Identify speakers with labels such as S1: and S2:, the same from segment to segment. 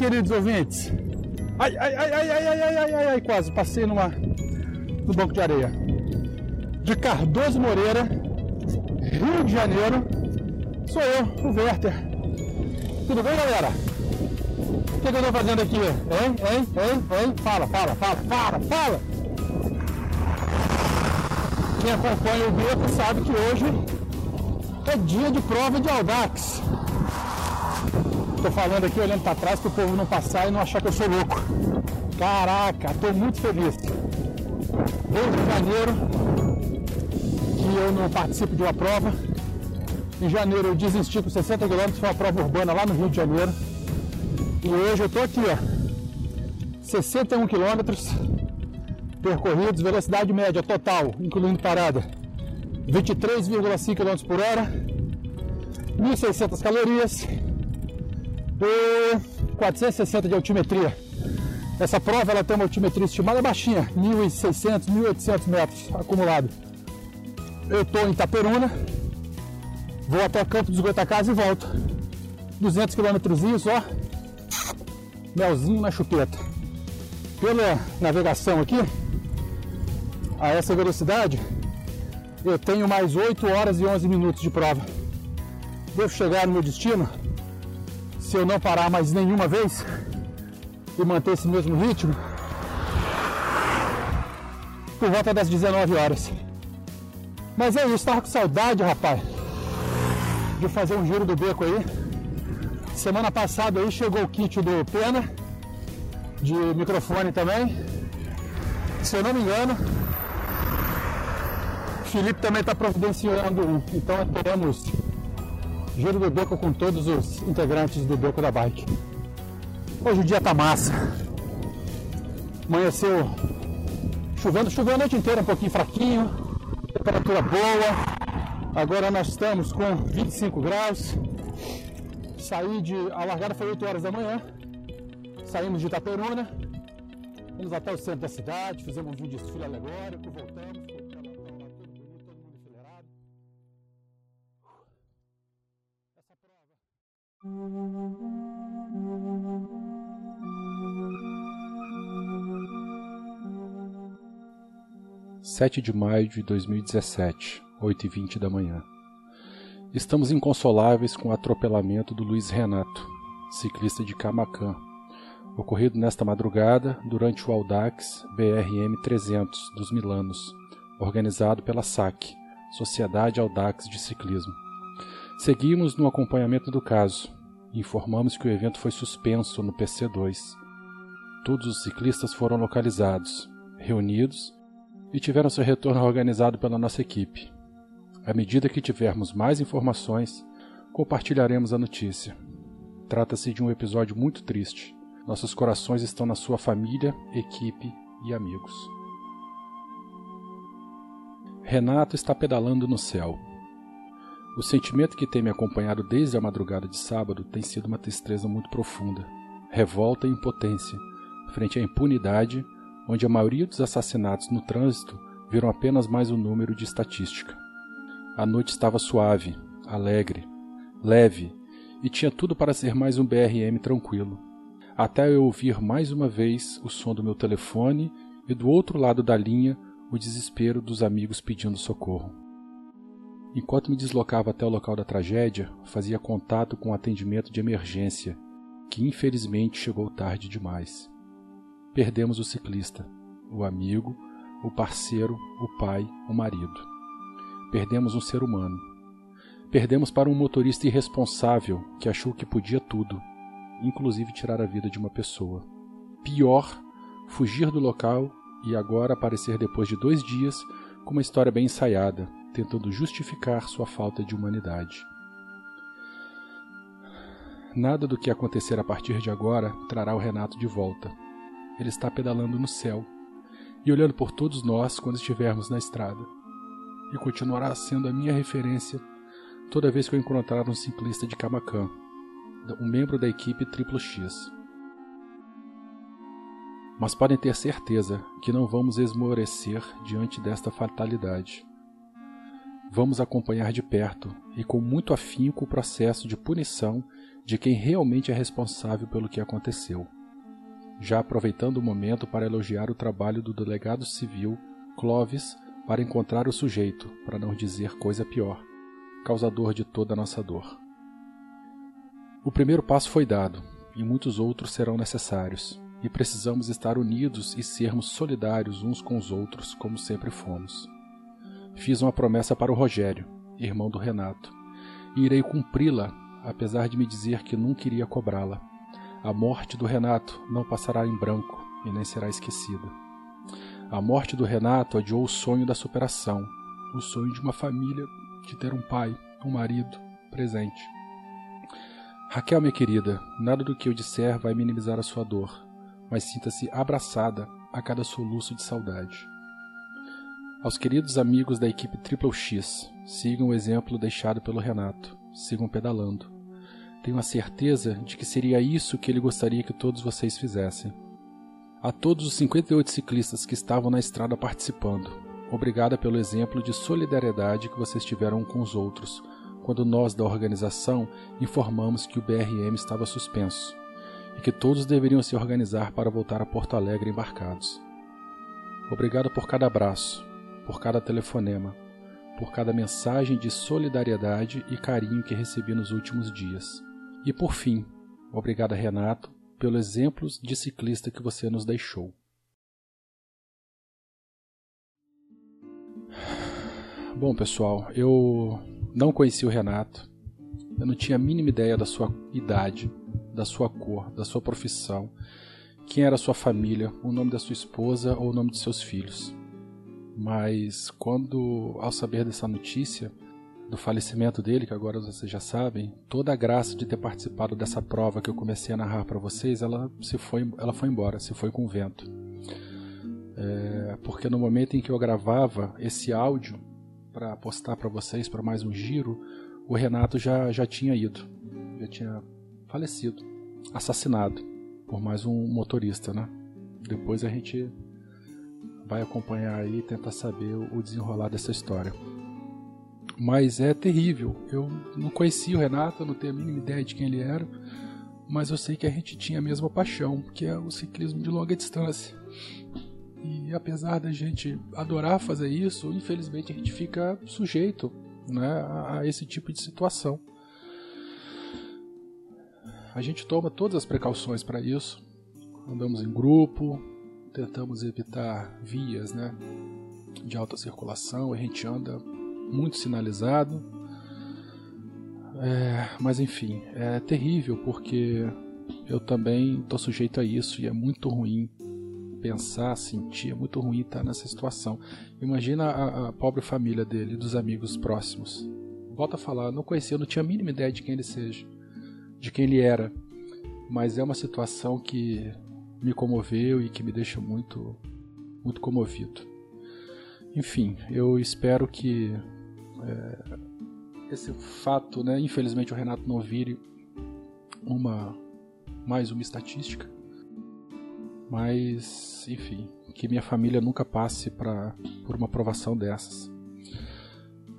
S1: queridos ouvintes! Ai, ai, ai, ai, ai, ai, ai, ai, ai, quase passei numa, no banco de areia. De Cardoso Moreira, Rio de Janeiro, sou eu, o Werther. Tudo bem, galera? O que, que eu tô fazendo aqui? Hein, hein, hein, hein? Fala, fala, fala, fala, fala! Quem acompanha o beco sabe que hoje é dia de prova de Audax. Tô falando aqui olhando para trás para o povo não passar e não achar que eu sou louco. Caraca, tô muito feliz. Desde janeiro que eu não participo de uma prova. Em janeiro eu desisti com 60 km, foi uma prova urbana lá no Rio de Janeiro. E hoje eu tô aqui, ó. 61 quilômetros percorridos, velocidade média total, incluindo parada, 23,5 km por hora, 1.600 calorias e 460 de altimetria. Essa prova ela tem uma altimetria estimada baixinha, 1.600, 1.800 metros acumulado. Eu estou em Itaperuna, vou até o campo dos Goitacazes e volto. 200 km ó, melzinho na chupeta. Pela navegação aqui, a essa velocidade, eu tenho mais 8 horas e 11 minutos de prova. Devo chegar no meu destino, se eu não parar mais nenhuma vez e manter esse mesmo ritmo, por volta das 19 horas. Mas é isso, tava com saudade, rapaz, de fazer um giro do beco aí. Semana passada aí chegou o kit do Pena, de microfone também. Se eu não me engano, Felipe também está providenciando um. Então teremos giro do beco com todos os integrantes do beco da bike. Hoje o dia tá massa. Amanheceu chovendo, choveu a noite inteira um pouquinho fraquinho, temperatura boa. Agora nós estamos com 25 graus. Saí de. A largada foi 8 horas da manhã. Saímos de Itaperuna. Fomos até o centro da cidade, fizemos um desfile alegórico, voltamos.
S2: 7 de maio de 2017, 8h20 da manhã. Estamos inconsoláveis com o atropelamento do Luiz Renato, ciclista de Camacan, ocorrido nesta madrugada durante o Audax BRM 300 dos Milanos, organizado pela SAC, Sociedade Audax de Ciclismo. Seguimos no acompanhamento do caso informamos que o evento foi suspenso no PC2. Todos os ciclistas foram localizados, reunidos e tiveram seu retorno organizado pela nossa equipe. À medida que tivermos mais informações, compartilharemos a notícia. Trata-se de um episódio muito triste. Nossos corações estão na sua família, equipe e amigos. Renato está pedalando no céu. O sentimento que tem me acompanhado desde a madrugada de sábado tem sido uma tristeza muito profunda, revolta e impotência frente à impunidade, onde a maioria dos assassinatos no trânsito viram apenas mais um número de estatística. A noite estava suave, alegre, leve e tinha tudo para ser mais um BRM tranquilo, até eu ouvir mais uma vez o som do meu telefone e do outro lado da linha o desespero dos amigos pedindo socorro. Enquanto me deslocava até o local da tragédia, fazia contato com o atendimento de emergência, que infelizmente chegou tarde demais. Perdemos o ciclista, o amigo, o parceiro, o pai, o marido. Perdemos um ser humano. Perdemos para um motorista irresponsável que achou que podia tudo, inclusive tirar a vida de uma pessoa. Pior, fugir do local e agora aparecer depois de dois dias com uma história bem ensaiada, tentando justificar sua falta de humanidade. Nada do que acontecer a partir de agora trará o Renato de volta. Ele está pedalando no céu e olhando por todos nós quando estivermos na estrada. E continuará sendo a minha referência toda vez que eu encontrar um ciclista de Camacan, um membro da equipe Triplo X. Mas podem ter certeza que não vamos esmorecer diante desta fatalidade. Vamos acompanhar de perto e com muito afinco o processo de punição de quem realmente é responsável pelo que aconteceu. Já aproveitando o momento para elogiar o trabalho do delegado civil Clovis para encontrar o sujeito, para não dizer coisa pior, causador de toda a nossa dor. O primeiro passo foi dado, e muitos outros serão necessários, e precisamos estar unidos e sermos solidários uns com os outros, como sempre fomos. Fiz uma promessa para o Rogério, irmão do Renato, e irei cumpri-la, apesar de me dizer que nunca iria cobrá-la. A morte do Renato não passará em branco e nem será esquecida. A morte do Renato adiou o sonho da superação, o sonho de uma família, de ter um pai, um marido presente. Raquel, minha querida, nada do que eu disser vai minimizar a sua dor, mas sinta-se abraçada a cada soluço de saudade. Aos queridos amigos da equipe Triple X, sigam o exemplo deixado pelo Renato, sigam pedalando. Tenho a certeza de que seria isso que ele gostaria que todos vocês fizessem. A todos os 58 ciclistas que estavam na estrada participando, obrigada pelo exemplo de solidariedade que vocês tiveram com os outros, quando nós da organização informamos que o BRM estava suspenso e que todos deveriam se organizar para voltar a Porto Alegre embarcados. Obrigado por cada abraço, por cada telefonema, por cada mensagem de solidariedade e carinho que recebi nos últimos dias. E por fim, obrigado Renato pelo exemplo de ciclista que você nos deixou. Bom, pessoal, eu não conheci o Renato. Eu não tinha a mínima ideia da sua idade, da sua cor, da sua profissão, quem era a sua família, o nome da sua esposa ou o nome de seus filhos. Mas quando, ao saber dessa notícia, do falecimento dele, que agora vocês já sabem, toda a graça de ter participado dessa prova que eu comecei a narrar para vocês, ela se foi, ela foi embora, se foi com o vento. É, porque no momento em que eu gravava esse áudio para postar para vocês para mais um giro, o Renato já, já tinha ido, já tinha falecido, assassinado por mais um motorista, né? Depois a gente vai acompanhar aí e tentar saber o desenrolar dessa história. Mas é terrível. Eu não conhecia o Renato, não tenho a mínima ideia de quem ele era, mas eu sei que a gente tinha a mesma paixão, que é o ciclismo de longa distância. E apesar da gente adorar fazer isso, infelizmente a gente fica sujeito né, a esse tipo de situação. A gente toma todas as precauções para isso. Andamos em grupo, tentamos evitar vias né, de alta circulação, a gente anda muito sinalizado. É, mas enfim, é terrível porque eu também estou sujeito a isso e é muito ruim pensar, sentir, é muito ruim estar nessa situação. Imagina a, a pobre família dele, dos amigos próximos. Volto a falar, não conhecia, não tinha a mínima ideia de quem ele seja, de quem ele era. Mas é uma situação que me comoveu e que me deixa muito, muito comovido. Enfim, eu espero que é, esse fato, né, infelizmente o Renato não vire uma mais uma estatística, mas enfim, que minha família nunca passe pra, por uma provação dessas.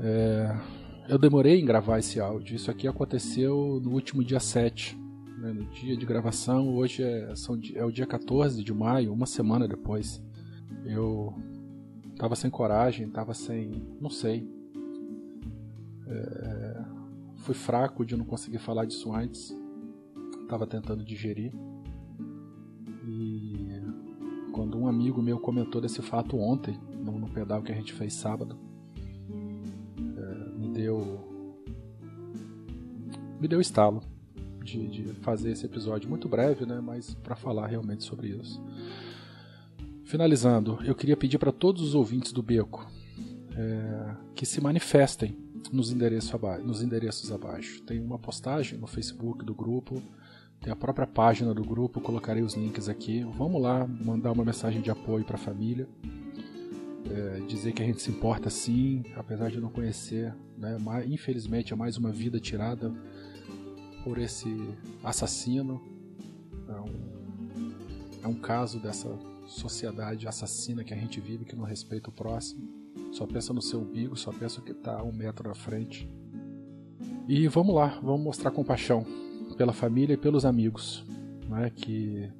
S2: É, eu demorei em gravar esse áudio. Isso aqui aconteceu no último dia 7, né, no dia de gravação. Hoje é, são, é o dia 14 de maio, uma semana depois. Eu tava sem coragem, tava sem. não sei. É, fui fraco de não conseguir falar disso antes. Tava tentando digerir. E quando um amigo meu comentou desse fato ontem, no, no pedal que a gente fez sábado, é, me deu. me deu estalo de, de fazer esse episódio muito breve, né? Mas para falar realmente sobre isso. Finalizando, eu queria pedir para todos os ouvintes do Beco é, que se manifestem nos endereços, abaixo, nos endereços abaixo. Tem uma postagem no Facebook do grupo, tem a própria página do grupo, colocarei os links aqui. Vamos lá mandar uma mensagem de apoio para a família. É, dizer que a gente se importa sim, apesar de não conhecer. Né? Infelizmente é mais uma vida tirada por esse assassino. É um, é um caso dessa sociedade assassina que a gente vive que não respeita o próximo. só pensa no seu umbigo, só pensa que está um metro na frente. E vamos lá, vamos mostrar compaixão pela família e pelos amigos, né, que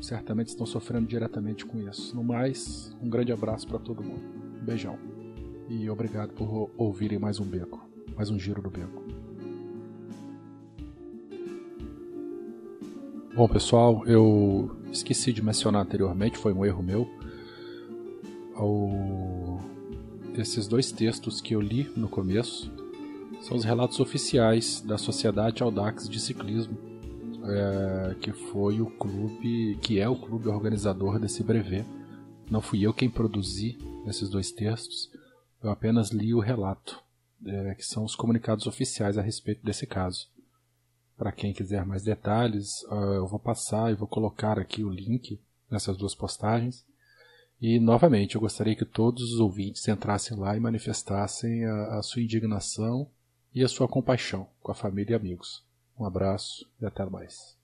S2: certamente estão sofrendo diretamente com isso. No mais, um grande abraço para todo mundo. Um beijão. E obrigado por ouvirem mais um beco, mais um giro do beco. Bom, pessoal, eu esqueci de mencionar anteriormente, foi um erro meu. O... Esses dois textos que eu li no começo são os relatos oficiais da Sociedade Audax de Ciclismo, é, que foi o clube, que é o clube organizador desse brevet. Não fui eu quem produzi esses dois textos, eu apenas li o relato, é, que são os comunicados oficiais a respeito desse caso. Para quem quiser mais detalhes, uh, eu vou passar e vou colocar aqui o link nessas duas postagens. E novamente, eu gostaria que todos os ouvintes entrassem lá e manifestassem a, a sua indignação e a sua compaixão com a família e amigos. Um abraço e até mais.